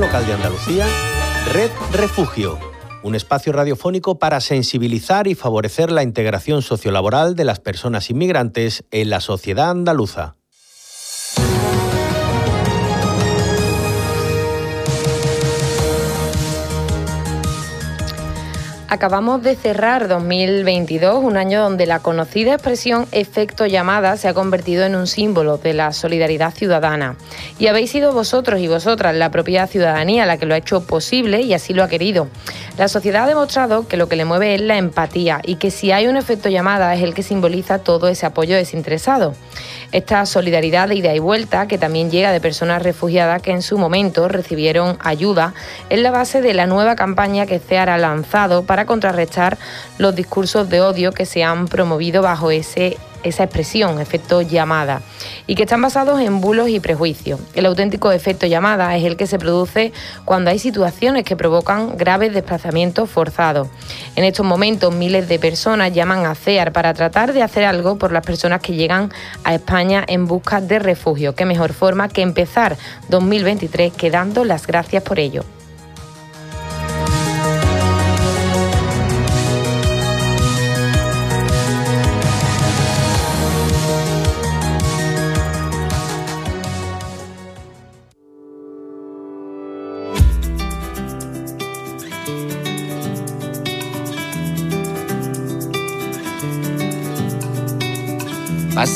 local de Andalucía, Red Refugio, un espacio radiofónico para sensibilizar y favorecer la integración sociolaboral de las personas inmigrantes en la sociedad andaluza. Acabamos de cerrar 2022, un año donde la conocida expresión efecto llamada se ha convertido en un símbolo de la solidaridad ciudadana. Y habéis sido vosotros y vosotras la propia ciudadanía la que lo ha hecho posible y así lo ha querido. La sociedad ha demostrado que lo que le mueve es la empatía y que si hay un efecto llamada es el que simboliza todo ese apoyo desinteresado. Esta solidaridad de ida y vuelta, que también llega de personas refugiadas que en su momento recibieron ayuda, es la base de la nueva campaña que CEAR ha lanzado para contrarrestar los discursos de odio que se han promovido bajo ese esa expresión, efecto llamada, y que están basados en bulos y prejuicios. El auténtico efecto llamada es el que se produce cuando hay situaciones que provocan graves desplazamientos forzados. En estos momentos miles de personas llaman a CEAR para tratar de hacer algo por las personas que llegan a España en busca de refugio. Qué mejor forma que empezar 2023 que dando las gracias por ello.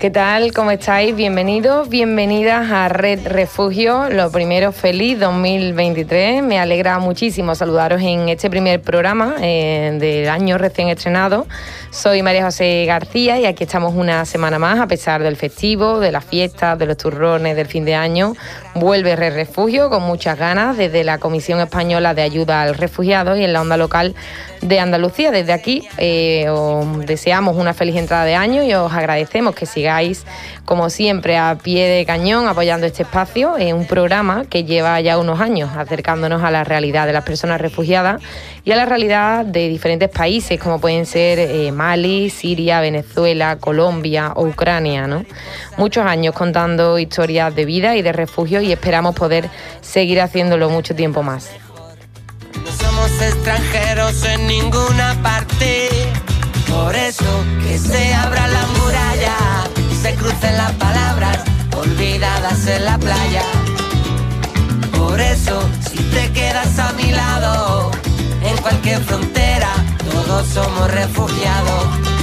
¿Qué tal? ¿Cómo estáis? Bienvenidos, bienvenidas a Red Refugio. Lo primero, feliz 2023. Me alegra muchísimo saludaros en este primer programa eh, del año recién estrenado. Soy María José García y aquí estamos una semana más, a pesar del festivo, de las fiestas, de los turrones del fin de año. Vuelve Red Refugio con muchas ganas desde la Comisión Española de Ayuda al Refugiado y en la onda local de Andalucía. Desde aquí eh, os deseamos una feliz entrada de año y os agradecemos que sigáis, como siempre, a pie de cañón apoyando este espacio, en un programa que lleva ya unos años acercándonos a la realidad de las personas refugiadas y a la realidad de diferentes países, como pueden ser eh, Mali, Siria, Venezuela, Colombia o Ucrania. ¿no? Muchos años contando historias de vida y de refugio y esperamos poder seguir haciéndolo mucho tiempo más extranjeros en ninguna parte. Por eso que se abra la muralla se crucen las palabras olvidadas en la playa. Por eso, si te quedas a mi lado, en cualquier frontera, todos somos refugiados.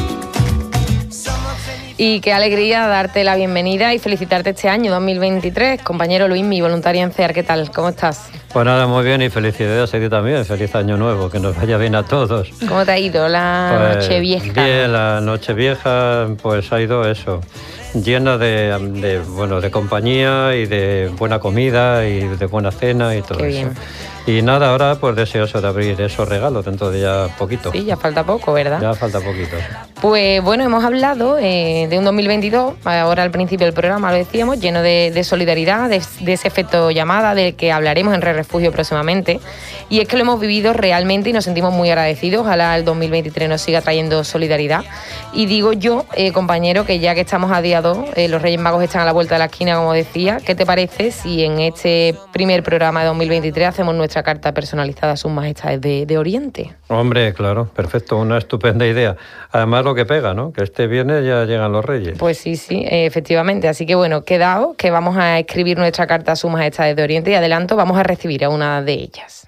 Y qué alegría darte la bienvenida y felicitarte este año 2023. Compañero Luis, mi voluntario en CEAR, ¿qué tal? ¿Cómo estás? Pues nada, muy bien y felicidades a ti también. Feliz año nuevo, que nos vaya bien a todos. ¿Cómo te ha ido la pues noche vieja? Bien, la noche vieja pues ha ido eso, llena de, bueno, de compañía y de buena comida y de buena cena y todo eso. Y nada, ahora pues deseoso de abrir esos regalos dentro de ya poquito. Sí, ya falta poco, ¿verdad? Ya falta poquito. Pues bueno, hemos hablado eh, de un 2022, ahora al principio del programa lo decíamos, lleno de, solidaridad, de, ese efecto llamada del que hablaremos en Re Refugio próximamente. Y es que lo hemos vivido realmente y nos sentimos muy agradecidos. Ojalá el 2023 nos siga trayendo solidaridad. Y digo yo, eh, compañero, que ya que estamos a día 2, eh, los Reyes Magos están a la vuelta de la esquina, como decía, ¿qué te parece si en este primer programa de 2023 hacemos nuestra carta personalizada a sus majestades de, Oriente. Hombre, claro, perfecto, una estupenda idea. Además lo que pega, ¿no? Que este viernes ya llegan los reyes. Pues sí, sí, efectivamente. Así que bueno, quedado que vamos a escribir nuestra carta a sus majestades de Oriente y adelanto, vamos a recibir a una de ellas.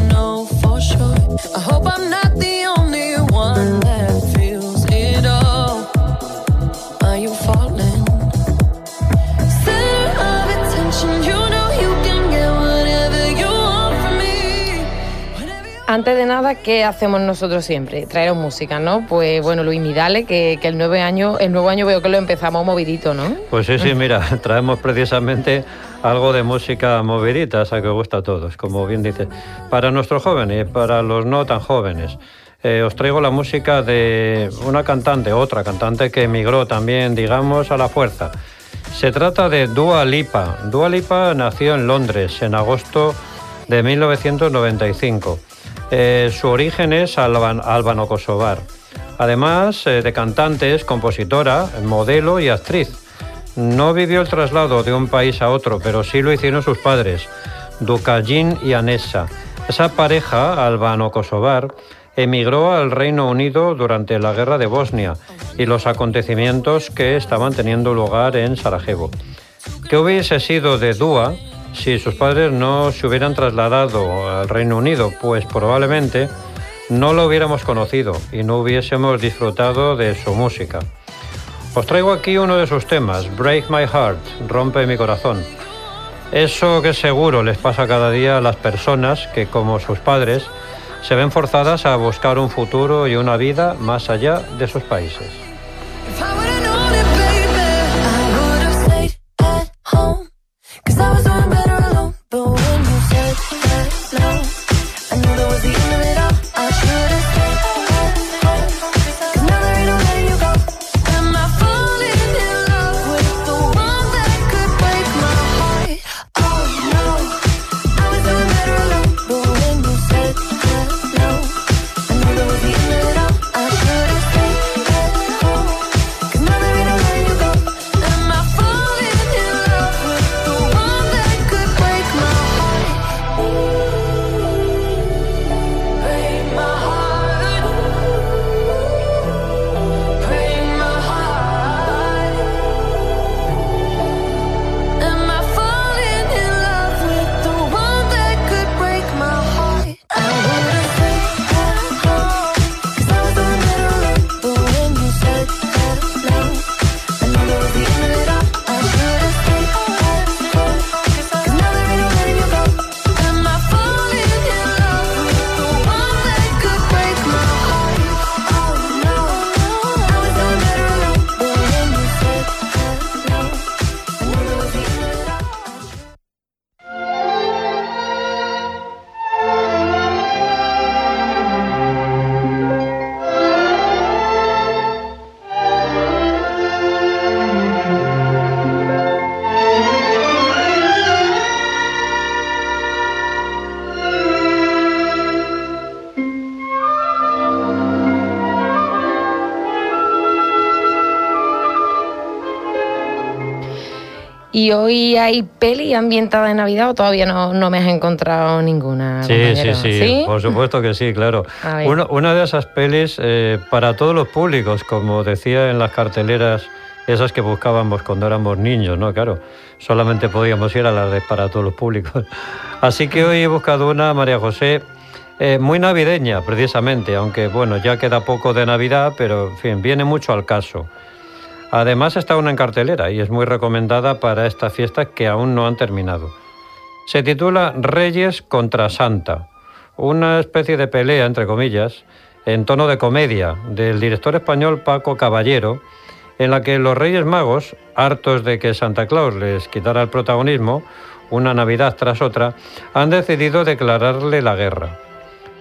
Antes de nada, ¿qué hacemos nosotros siempre? Traeros música, ¿no? Pues bueno, Luis Midale, que, que el, nuevo año, el nuevo año veo que lo empezamos movidito, ¿no? Pues sí, sí, mira, traemos precisamente algo de música movidita, esa que gusta a todos, como bien dice, para nuestros jóvenes para los no tan jóvenes. Eh, os traigo la música de una cantante, otra cantante que emigró también, digamos, a la fuerza. Se trata de Dua Lipa. Dua Lipa nació en Londres en agosto de 1995. Eh, su origen es alban- albano-kosovar. Además eh, de cantante, es compositora, modelo y actriz. No vivió el traslado de un país a otro, pero sí lo hicieron sus padres, Dukajin y Anessa. Esa pareja albano-kosovar emigró al Reino Unido durante la guerra de Bosnia y los acontecimientos que estaban teniendo lugar en Sarajevo. ¿Qué hubiese sido de Dúa si sus padres no se hubieran trasladado al Reino Unido? Pues probablemente no lo hubiéramos conocido y no hubiésemos disfrutado de su música. Os traigo aquí uno de sus temas, Break My Heart, Rompe mi corazón. Eso que seguro les pasa cada día a las personas que, como sus padres, se ven forzadas a buscar un futuro y una vida más allá de sus países. ¿Y hoy hay peli ambientada en Navidad o todavía no, no me has encontrado ninguna? Sí, sí, compañero? sí, por supuesto que sí, claro. Una, una de esas pelis eh, para todos los públicos, como decía en las carteleras, esas que buscábamos cuando éramos niños, ¿no? Claro, solamente podíamos ir a las de para todos los públicos. Así que hoy he buscado una, María José, eh, muy navideña, precisamente, aunque bueno, ya queda poco de Navidad, pero en fin, viene mucho al caso. Además está una en cartelera y es muy recomendada para esta fiesta que aún no han terminado. Se titula Reyes contra Santa, una especie de pelea, entre comillas, en tono de comedia del director español Paco Caballero, en la que los Reyes Magos, hartos de que Santa Claus les quitara el protagonismo, una Navidad tras otra, han decidido declararle la guerra.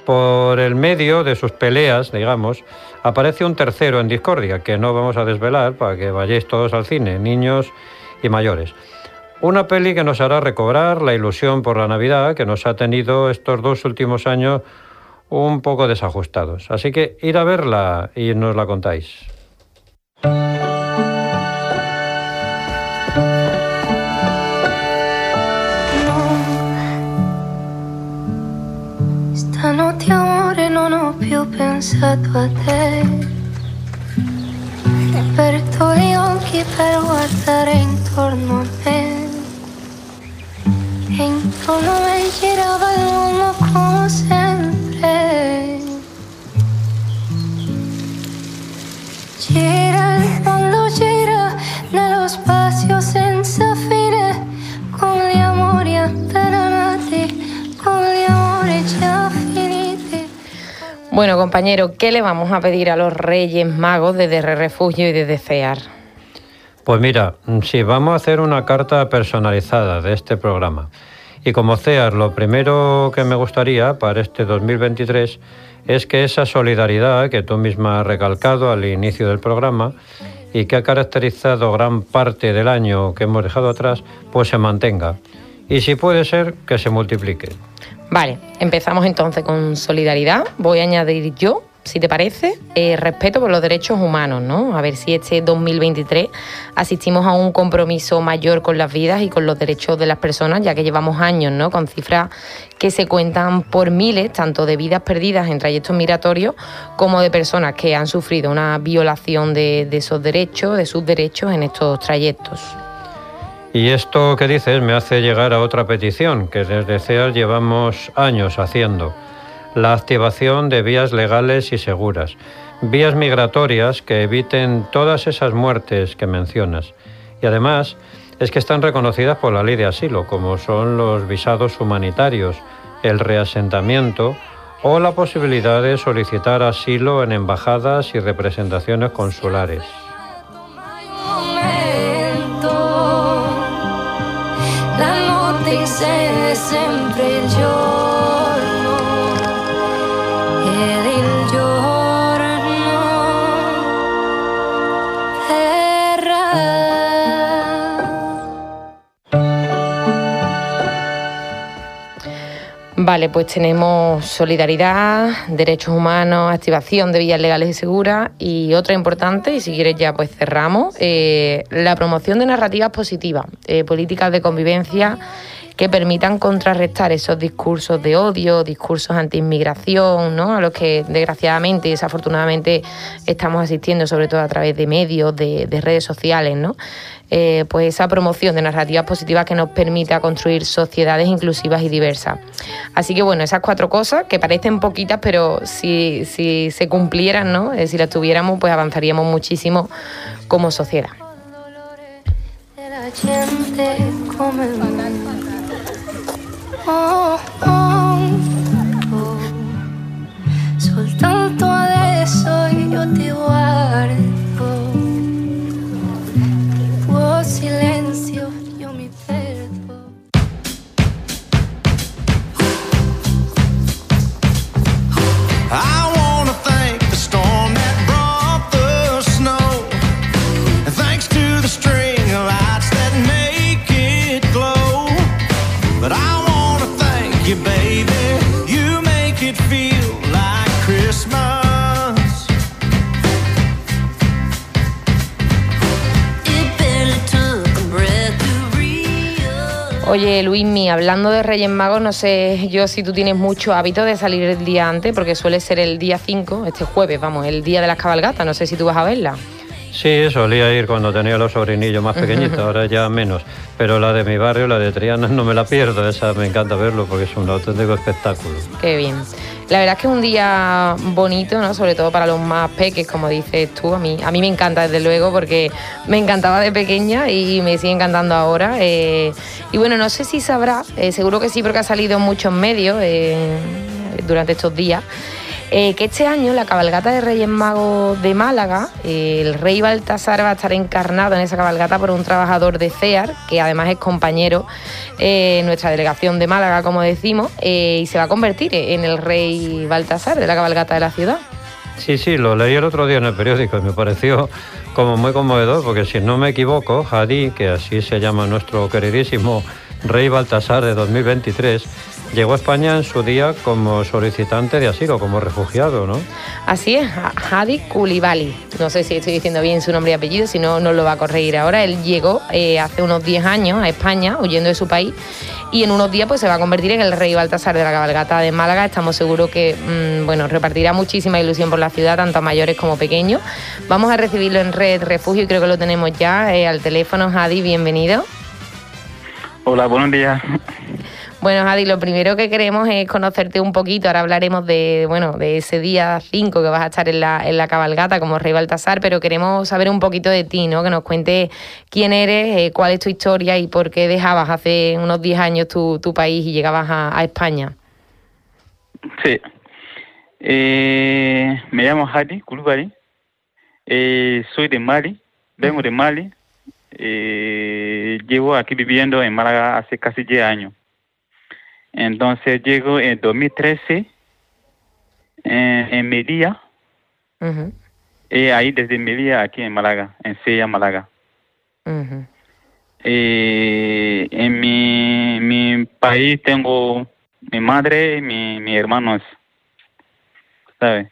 Por el medio de sus peleas, digamos, aparece un tercero en discordia, que no vamos a desvelar para que vayáis todos al cine, niños y mayores. Una peli que nos hará recobrar la ilusión por la Navidad que nos ha tenido estos dos últimos años un poco desajustados. Así que ir a verla y nos la contáis. cansado até. Perdoe o que para guardar em torno a mim. Em torno a mim girava a luna como sempre. Bueno, compañero, ¿qué le vamos a pedir a los Reyes Magos desde Re Refugio y desde CEAR? Pues mira, sí, vamos a hacer una carta personalizada de este programa. Y como CEAR, lo primero que me gustaría para este 2023 es que esa solidaridad que tú misma has recalcado al inicio del programa y que ha caracterizado gran parte del año que hemos dejado atrás, pues se mantenga. Y si puede ser, que se multiplique. Vale, empezamos entonces con solidaridad. Voy a añadir yo, si te parece, eh, respeto por los derechos humanos, ¿no? A ver si este 2023 asistimos a un compromiso mayor con las vidas y con los derechos de las personas, ya que llevamos años, ¿no? Con cifras que se cuentan por miles, tanto de vidas perdidas en trayectos migratorios como de personas que han sufrido una violación de, de esos derechos, de sus derechos en estos trayectos. Y esto que dices me hace llegar a otra petición que desde CEAR llevamos años haciendo, la activación de vías legales y seguras, vías migratorias que eviten todas esas muertes que mencionas. Y además es que están reconocidas por la ley de asilo, como son los visados humanitarios, el reasentamiento o la posibilidad de solicitar asilo en embajadas y representaciones consulares. È sempre il giorno Vale, pues tenemos solidaridad, derechos humanos, activación de vías legales y seguras. Y otra importante, y si quieres ya pues cerramos, eh, la promoción de narrativas positivas, eh, políticas de convivencia que permitan contrarrestar esos discursos de odio, discursos anti-inmigración, ¿no? a los que desgraciadamente y desafortunadamente estamos asistiendo, sobre todo a través de medios, de, de redes sociales, ¿no? Eh, pues esa promoción de narrativas positivas que nos permita construir sociedades inclusivas y diversas. Así que bueno, esas cuatro cosas que parecen poquitas, pero si, si se cumplieran, ¿no? Eh, si las tuviéramos, pues avanzaríamos muchísimo como sociedad. Della gente come me. Oh, oh, oh. Soltanto Oye, Luismi, hablando de Reyes Magos, no sé yo si tú tienes mucho hábito de salir el día antes, porque suele ser el día 5, este jueves, vamos, el día de las cabalgatas, no sé si tú vas a verla. Sí, solía ir cuando tenía los sobrinillos más pequeñitos, ahora ya menos. Pero la de mi barrio, la de Triana, no me la pierdo, esa me encanta verlo porque es un auténtico espectáculo. Qué bien. La verdad es que es un día bonito, ¿no? Sobre todo para los más peques, como dices tú. A mí, a mí me encanta, desde luego, porque me encantaba de pequeña y me sigue encantando ahora. eh, y bueno, no sé si sabrá, eh, seguro que sí, porque ha salido en muchos medios eh, durante estos días. Eh, que este año la cabalgata de Reyes Magos de Málaga, eh, el rey Baltasar va a estar encarnado en esa cabalgata por un trabajador de CEAR, que además es compañero eh, en nuestra delegación de Málaga, como decimos, y se va a convertir en el rey Baltasar de la cabalgata de la ciudad. Sí, sí, lo leí el otro día en el periódico y me pareció como muy conmovedor, porque si no me equivoco, Hadí, que así se llama nuestro queridísimo rey Baltasar de 2023, llegó a España en su día como solicitante de asilo, como refugiado, ¿no? Así es, Hadi Koulibaly. No sé si estoy diciendo bien su nombre y apellido, si no, no lo va a corregir ahora. Él llegó eh, hace unos 10 años a España, huyendo de su país, y en unos días pues, se va a convertir en el rey Baltasar de la cabalgata de Málaga. Estamos seguros que mm, bueno, repartirá muchísima ilusión por la ciudad, tanto a mayores como pequeños. Vamos a recibirlo en Red Refugio y creo que lo tenemos ya eh, al teléfono. Hadi, bienvenido. Hola, buenos días. Bueno, Adi, lo primero que queremos es conocerte un poquito. Ahora hablaremos de, bueno, de ese día 5 que vas a estar en la, en la cabalgata como rey Baltasar, pero queremos saber un poquito de ti, ¿no? Que nos cuentes quién eres, eh, cuál es tu historia y por qué dejabas hace unos 10 años tu, tu país y llegabas a, a España. Sí. Eh, me llamo Hadi Kulubari. Eh, soy de Mali. Vengo de Mali. Eh, llevo aquí viviendo en Málaga hace casi 10 años. Entonces llego en 2013 en, en Melilla. Y ahí desde Melilla aquí en Málaga, en Sella, Málaga. ujú. Eh, en mi, mi país tengo mi madre y mi, mi hermanos, ¿sabes?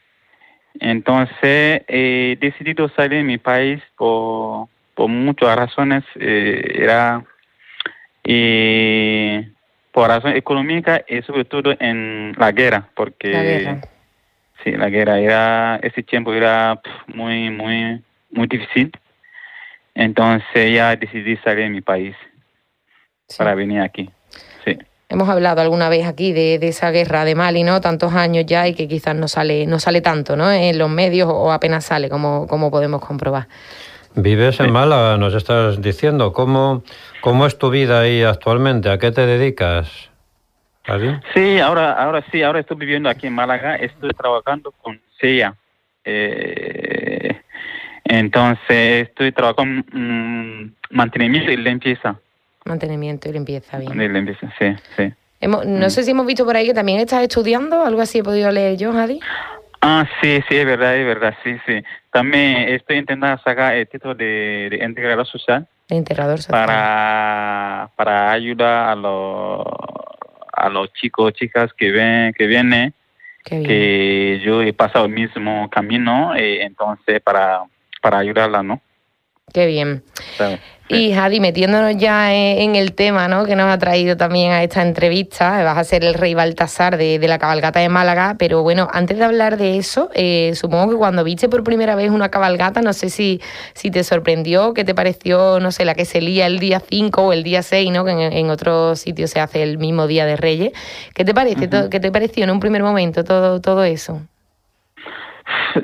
Entonces he decidido salir de mi país por, por muchas razones. eh, era eh, por razón económica y sobre todo en la guerra, porque La guerra. sí, la guerra era ese tiempo era muy muy muy difícil. Entonces ya decidí salir de mi país Sí. para venir aquí. Sí. Hemos hablado alguna vez aquí de, de esa guerra de Mali, ¿no? Tantos años ya y que quizás no sale, no sale tanto, ¿no? En los medios o apenas sale, como, como podemos comprobar. Vives en Málaga, nos estás diciendo. ¿Cómo, ¿Cómo es tu vida ahí actualmente? ¿A qué te dedicas? Adi? Sí, ahora, ahora sí, ahora estoy viviendo aquí en Málaga, estoy trabajando con SEA. Eh, entonces estoy trabajando en mantenimiento y limpieza. Mantenimiento y limpieza, bien. De limpieza, sí, sí. Hemos- no Mm. sé si hemos visto por ahí que también estás estudiando, algo así he podido leer yo, Adi. Ah, sí, sí, es verdad, es verdad, sí, sí. También estoy intentando sacar el título de, de integrador social De integrador social. para, para ayudar a los, a los chicos, chicas que ven, que vienen que yo he pasado el mismo camino, eh, entonces para, para ayudarla, ¿no? Qué bien. Y Jadi, metiéndonos ya en, en el tema ¿no? que nos ha traído también a esta entrevista, vas a ser el rey Baltasar de, de la cabalgata de Málaga, pero bueno, antes de hablar de eso, eh, supongo que cuando viste por primera vez una cabalgata, no sé si, si te sorprendió, qué te pareció, no sé, la que se lía el día 5 o el día 6, ¿no? que en, en otros sitios se hace el mismo día de Reyes. ¿Qué te, parece, ¿Qué te pareció en un primer momento todo, todo eso?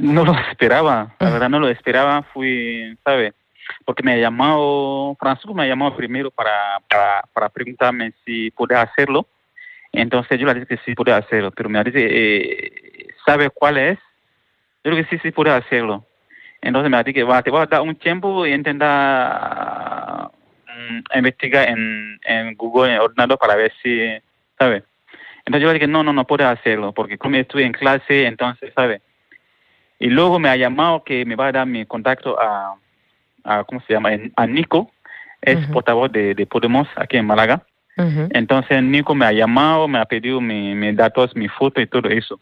No lo esperaba, la verdad no lo esperaba, fui, ¿sabes? Porque me llamado, Francisco me llamado primero para, para, para preguntarme si podía hacerlo, entonces yo le dije que sí podía hacerlo, pero me dice, eh, ¿sabe cuál es? Yo le dije sí, sí podía hacerlo. Entonces me dice que va, te voy a dar un tiempo y intentar mm, investigar en, en Google, en ordenador, para ver si, ¿sabes? Entonces yo le dije, no, no, no puedo hacerlo, porque como estoy en clase, entonces, ¿sabes? Y luego me ha llamado que me va a dar mi contacto a, a ¿cómo se llama? A Nico, es Ujú. portavoz de, de Podemos aquí en Málaga. Ujú. Entonces Nico me ha llamado, me ha pedido mi- mis datos, mi foto y todo eso.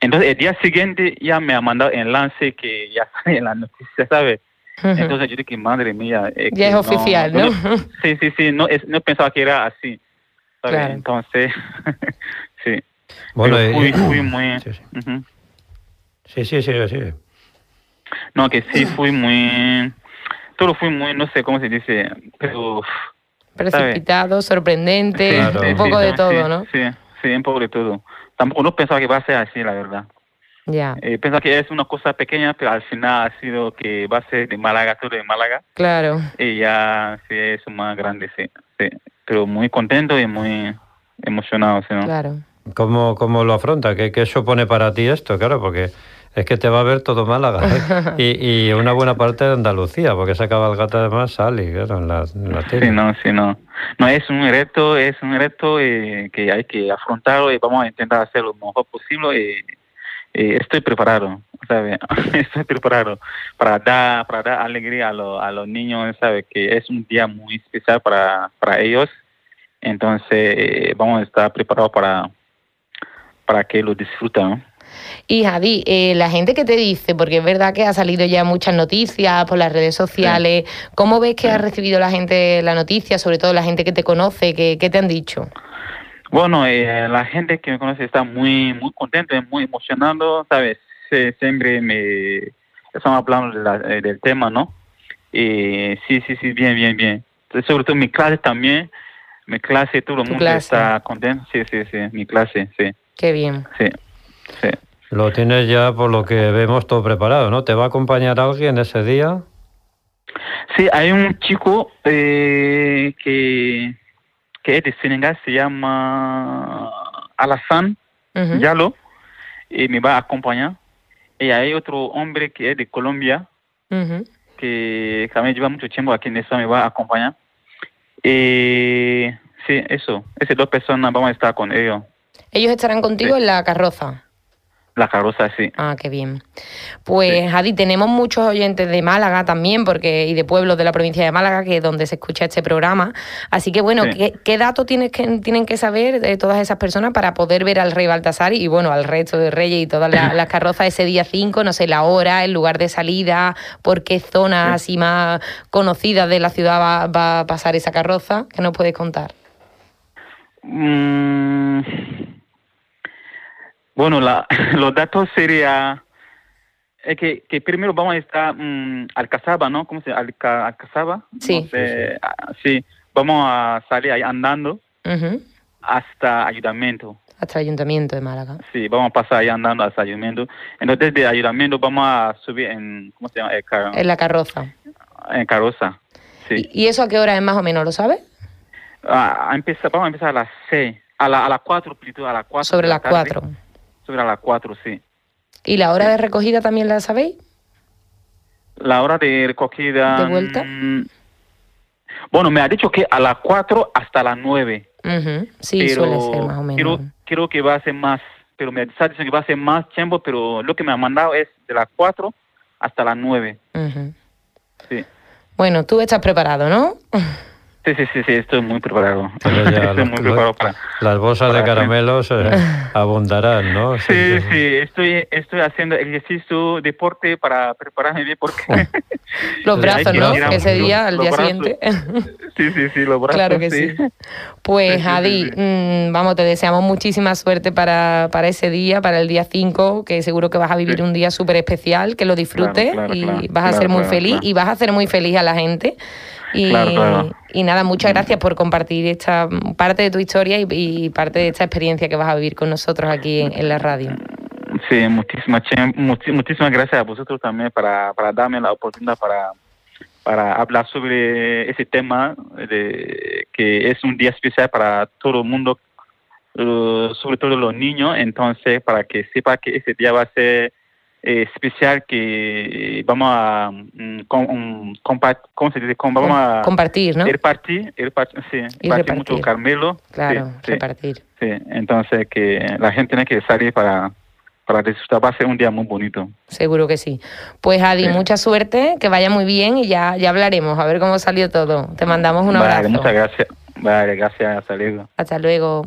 Entonces el día siguiente ya me ha mandado enlace que ya sale en la noticia, ¿sabes? Entonces yo dije, madre mía. eh, ya es oficial, ¿no? Sí, sí, sí, no, es, no pensaba que era así. ¿sabes? Claro. Entonces, sí. Bueno, fui, fui muy... Sí. Sí, sí, sí, sí. No, que sí fui muy... Todo fui muy, no sé cómo se dice, pero... Precipitado, sorprendente, Claro. un poco de sí, todo, sí, ¿no? Sí, sí, un poco de todo. Tampoco no pensaba que va a ser así, la verdad. Ya, Eh, pensaba que es una cosa pequeña, pero al final ha sido que va a ser de Málaga, todo de Málaga. claro. Y ya sí es más grande, sí. sí. Pero muy contento y muy emocionado, ¿sí, no? Claro. ¿Cómo, cómo lo afronta? ¿Qué, ¿Qué supone para ti esto? Claro, porque es que te va a ver todo Málaga ¿eh? y, y una buena parte de Andalucía, porque esa cabalgata además sale, claro, en la, en la tele. Sí, no, sí, no. No, es un reto, es un reto eh, que hay que afrontarlo y vamos a intentar hacer lo mejor posible. Y, y estoy preparado, ¿sabes? estoy preparado para dar, para dar alegría a, los a los niños, ¿sabes? Que es un día muy especial para, para ellos. Entonces, eh, vamos a estar preparados para, para que lo disfruten, ¿no? Y Javi, eh, la gente que te dice, porque es verdad que ha salido ya muchas noticias por las redes sociales, ¿cómo ves que ha recibido la gente la noticia, sobre todo la gente que te conoce? ¿Qué, qué te han dicho? Bueno, eh, la gente que me conoce está muy muy contenta, muy emocionado, ¿sabes? Se- siempre me estamos hablando de la- eh, del tema, ¿no? Y sí, sí, sí, bien, bien, bien. Sobre todo mi clase también, mi clase, todo el mundo clase. está contento. Sí, sí, sí, mi clase, sí, Qué bien. sí, sí. Lo tienes ya por lo que vemos todo preparado, ¿no? ¿Te va a acompañar alguien ese día? Sí, hay un chico eh, que, que es de Senegal, se llama Alassane Ujú. Yalo, y me va a acompañar. Y hay otro hombre que es de Colombia, que también lleva mucho tiempo aquí en España, me va a acompañar. Y sí, eso, esas dos personas vamos a estar con ellos. Ellos estarán contigo en la carroza. La carroza, sí. Ah, qué bien. Pues, Adi, tenemos muchos oyentes de Málaga también, porque y de pueblos de la provincia de Málaga, que es donde se escucha este programa. Así que, bueno, Sí. ¿qué, qué datos tienes que, tienen que saber de todas esas personas para poder ver al rey Baltasar y, bueno, al resto de reyes y todas la- las carrozas ese día 5? No sé, la hora, el lugar de salida, por qué zonas así más conocidas de la ciudad va, va a pasar esa carroza. ¿Qué nos puedes contar? Mm, bueno, la, los datos sería es que, que primero vamos a estar mm, Alcazaba, ¿no? ¿Cómo se llama? Alca, Alcazaba. Sí. Ah, sí, vamos a salir ahí andando hasta Ayuntamiento. Hasta el Ayuntamiento de Málaga. Sí, vamos a pasar ahí andando hasta Ayuntamiento. Entonces, de Ayuntamiento vamos a subir en, ¿cómo se llama? Eh, car- En la carroza. en carroza. Sí. ¿Y, y eso a qué hora es más o menos, lo sabes? Ah, a empezar, vamos a empezar a las seis, a, la, a las cuatro, a las cuatro. Sobre la las tarde. cuatro. Sobre las cuatro, sí. ¿Y la hora de recogida también la sabéis? La hora de recogida. ¿De vuelta? mm, Bueno, me ha dicho que a las cuatro hasta las nueve. Ujú, Sí, pero suele ser más o menos. Creo, creo que va a ser más, pero me está diciendo que va a ser más tiempo, pero lo que me ha mandado es de las cuatro hasta las nueve. Ujú. Sí. Bueno, tú estás preparado, ¿no? Sí, sí, sí, sí, estoy muy preparado. Pero ya estoy los- muy preparado para... Las bolsas de para- caramelos eh, abundarán, ¿no? Sí, sí, estoy, estoy haciendo ejercicio, deporte para prepararme bien porque... Los Sí, brazos, ¿no? Ese los- día, al los día brazos. siguiente. sí, sí, sí, los brazos, Claro que sí. Pues, Sí, sí, sí, Adi, sí. mm, vamos, te deseamos muchísima suerte para, para ese día, para el día 5, que seguro que vas a vivir Sí. un día súper especial, que lo disfrutes Claro, claro, y claro, vas a claro, ser muy claro, feliz claro. y vas a hacer muy feliz a la gente. Y, Claro, claro. y nada, muchas gracias por compartir esta parte de tu historia y, y parte de esta experiencia que vas a vivir con nosotros aquí en, en la radio. Sí, muchísimas, muchísimas gracias a vosotros también para, para darme la oportunidad para, para hablar sobre ese tema, de, que es un día especial para todo el mundo, eh, sobre todo los niños, entonces para que sepa que ese día va a ser especial, que vamos a, mm, com- mm, compa- ¿cómo se dice? Com- vamos a Compartir, ¿no? repartir, repartir, sí, Y repartir mucho Carmelo. Claro, sí, sí. repartir. Sí, entonces que la gente tiene que salir para, para disfrutar. Va a ser un día muy bonito. Seguro que sí. Pues Adi, Sí. mucha suerte, que vaya muy bien y ya, ya hablaremos, a ver cómo salió todo. Te mandamos un Vale, abrazo. muchas gracias. Vale, gracias. Hasta luego. Hasta luego.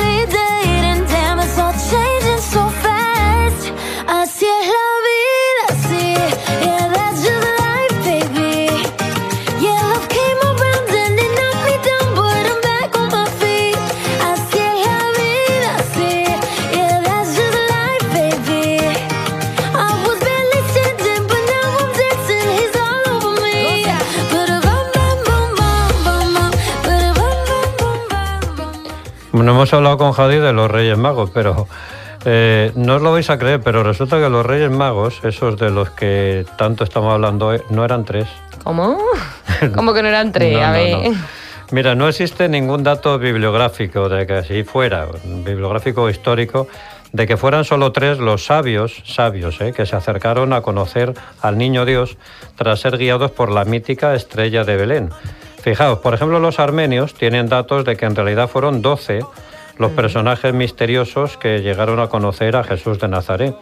Bueno, hemos hablado con Jadi de los Reyes Magos, pero eh, no os lo vais a creer, pero resulta que los Reyes Magos, esos de los que tanto estamos hablando hoy, no eran tres. ¿Cómo? ¿Cómo que no eran tres? No, a no, ver. no. Mira, no existe ningún dato bibliográfico de que así fuera, bibliográfico o histórico, de que fueran solo tres los sabios, sabios, ¿eh? que se acercaron a conocer al niño Dios tras ser guiados por la mítica estrella de Belén. Fijaos, por ejemplo, los armenios tienen datos de que en realidad fueron 12 los personajes misteriosos que llegaron a conocer a Jesús de Nazaret.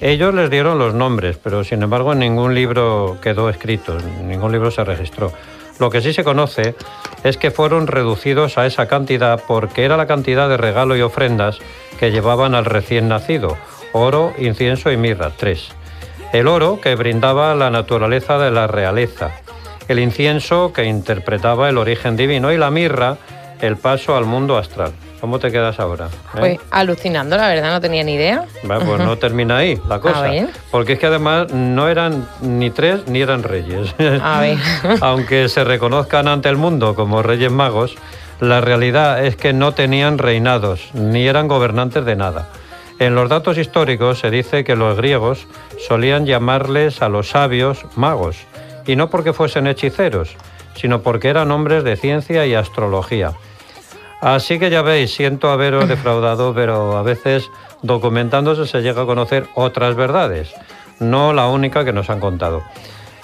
Ellos les dieron los nombres, pero sin embargo en ningún libro quedó escrito, ningún libro se registró. Lo que sí se conoce es que fueron reducidos a esa cantidad porque era la cantidad de regalo y ofrendas que llevaban al recién nacido, oro, incienso y mirra, tres. El oro que brindaba la naturaleza de la realeza, el incienso que interpretaba el origen divino y la mirra el paso al mundo astral. ¿Cómo te quedas ahora? eh? Pues alucinando, la verdad, no tenía ni idea. Va, pues no termina ahí la cosa. ver. Porque es que además no eran ni tres ni eran reyes. A ver. Aunque se reconozcan ante el mundo como reyes magos, la realidad es que no tenían reinados ni eran gobernantes de nada. En los datos históricos se dice que los griegos solían llamarles a los sabios magos, y no porque fuesen hechiceros, sino porque eran hombres de ciencia y astrología. Así que ya veis, siento haberos defraudado, pero a veces documentándose se llega a conocer otras verdades, no la única que nos han contado.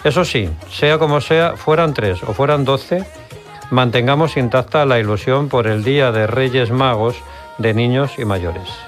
Eso sí, sea como sea, fueran tres o fueran doce, mantengamos intacta la ilusión por el Día de Reyes Magos de niños y mayores.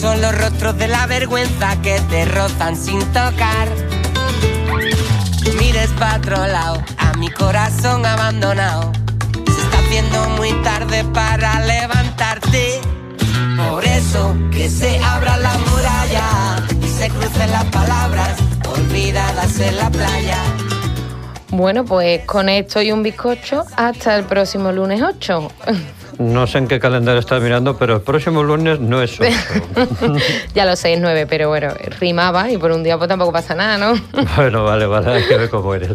Son los rostros de la vergüenza que te rozan sin tocar. Mires para otro lado, a mi corazón abandonado. Se está haciendo muy tarde para levantarte. Por eso que se abra la muralla y se crucen las palabras olvidadas en la playa. Bueno, pues con esto y un bizcocho hasta el próximo lunes 8. No sé en qué calendario estás mirando, pero el próximo lunes no es ocho. ya lo sé, es 9, pero bueno, rimaba y por un día pues tampoco pasa nada, ¿no? Bueno, vale, vale, hay que ver cómo eres.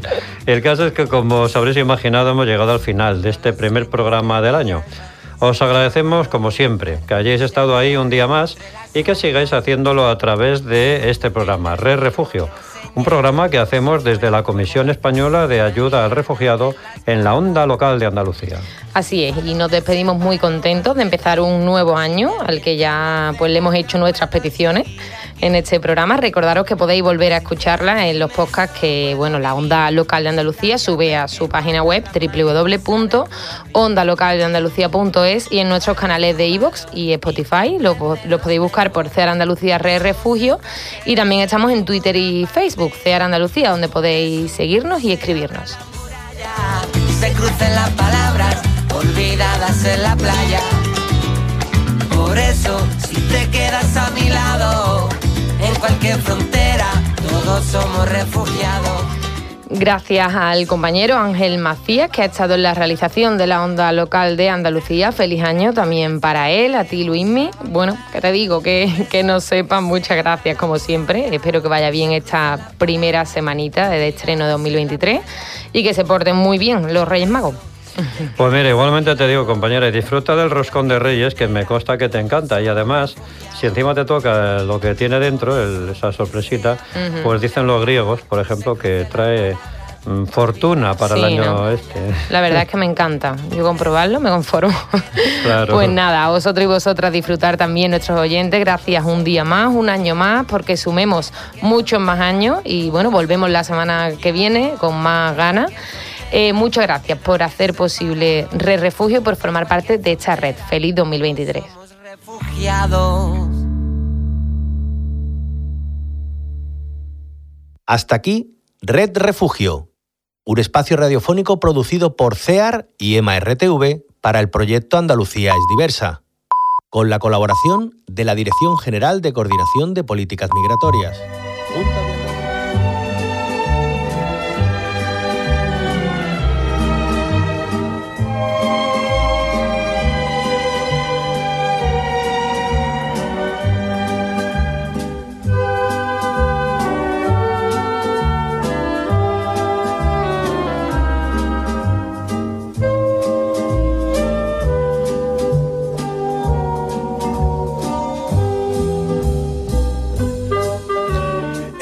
El caso es que, como os habréis imaginado, hemos llegado al final de este primer programa del año. Os agradecemos, como siempre, que hayáis estado ahí un día más y que sigáis haciéndolo a través de este programa, Red Refugio. Un programa que hacemos desde la Comisión Española de Ayuda al Refugiado en la onda local de Andalucía. Así es, y nos despedimos muy contentos de empezar un nuevo año al que ya pues le hemos hecho nuestras peticiones en este programa. Recordaros que podéis volver a escucharla en los podcasts que bueno, la Onda Local de Andalucía sube a su página web www.ondalocaldeandalucía.es y en nuestros canales de iVoox y Spotify. Los lo podéis buscar por CEAR Andalucía Refugio y también estamos en Twitter y Facebook, CEAR Andalucía, donde podéis seguirnos y escribirnos. Cualquier frontera, todos somos refugiados. Gracias al compañero Ángel Macías, que ha estado en la realización de la onda local de Andalucía. Feliz año también para él, a ti Luismi. Bueno, que te digo, que, que no sepan, muchas gracias como siempre. Espero que vaya bien esta primera semanita de estreno de 2023 y que se porten muy bien los Reyes Magos. Pues mira, igualmente te digo, compañera, disfruta del roscón de Reyes, que me consta que te encanta. Y además, si encima te toca lo que tiene dentro, el- esa sorpresita, pues dicen los griegos, por ejemplo, que trae mm, fortuna para el año ¿no? este. La verdad es que me encanta. Yo comprobarlo me conformo. Claro. Pues nada, a vosotros y vosotras disfrutar también nuestros oyentes. Gracias un día más, un año más, porque sumemos muchos más años y bueno, volvemos la semana que viene con más ganas. Eh, muchas gracias por hacer posible Red Refugio y por formar parte de esta red. Feliz 2023. Refugiados. Hasta aquí, Red Refugio, un espacio radiofónico producido por CEAR y EMA RTV para el proyecto Andalucía es diversa, con la colaboración de la Dirección General de Coordinación de Políticas Migratorias.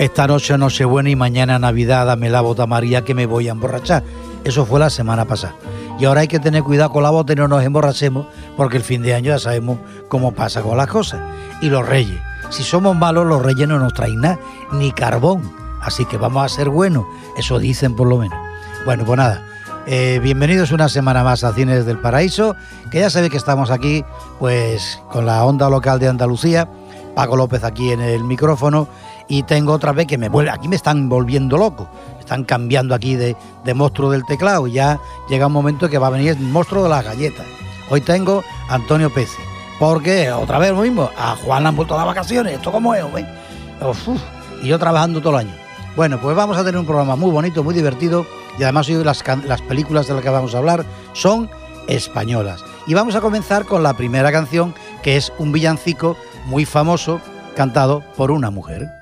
Esta noche Nochebuena y mañana Navidad dame la bota María que me voy a emborrachar. Eso fue la semana pasada. Y ahora hay que tener cuidado con la bota y no nos emborrachemos porque el fin de año ya sabemos cómo pasa con las cosas. Y los reyes. Si somos malos, los reyes no nos traen nada, ni carbón. Así que vamos a ser buenos. Eso dicen por lo menos. Bueno, pues nada. eh, bienvenidos una semana más a Cines del Paraíso, que ya sabéis que estamos aquí pues con la onda local de Andalucía, Paco López aquí en el micrófono y tengo otra vez que me vuelve, aquí me están volviendo loco, están cambiando aquí de, de monstruo del teclado y ya llega un momento que va a venir el monstruo de las galletas. Hoy tengo a Antonio Pezi, porque otra vez lo mismo, a Juan le han vuelto las vacaciones, esto como es, y yo trabajando todo el año. Bueno, pues vamos a tener un programa muy bonito, muy divertido y además hoy las, las películas de las que vamos a hablar son españolas. Y vamos a comenzar con la primera canción, que es un villancico muy famoso, cantado por una mujer.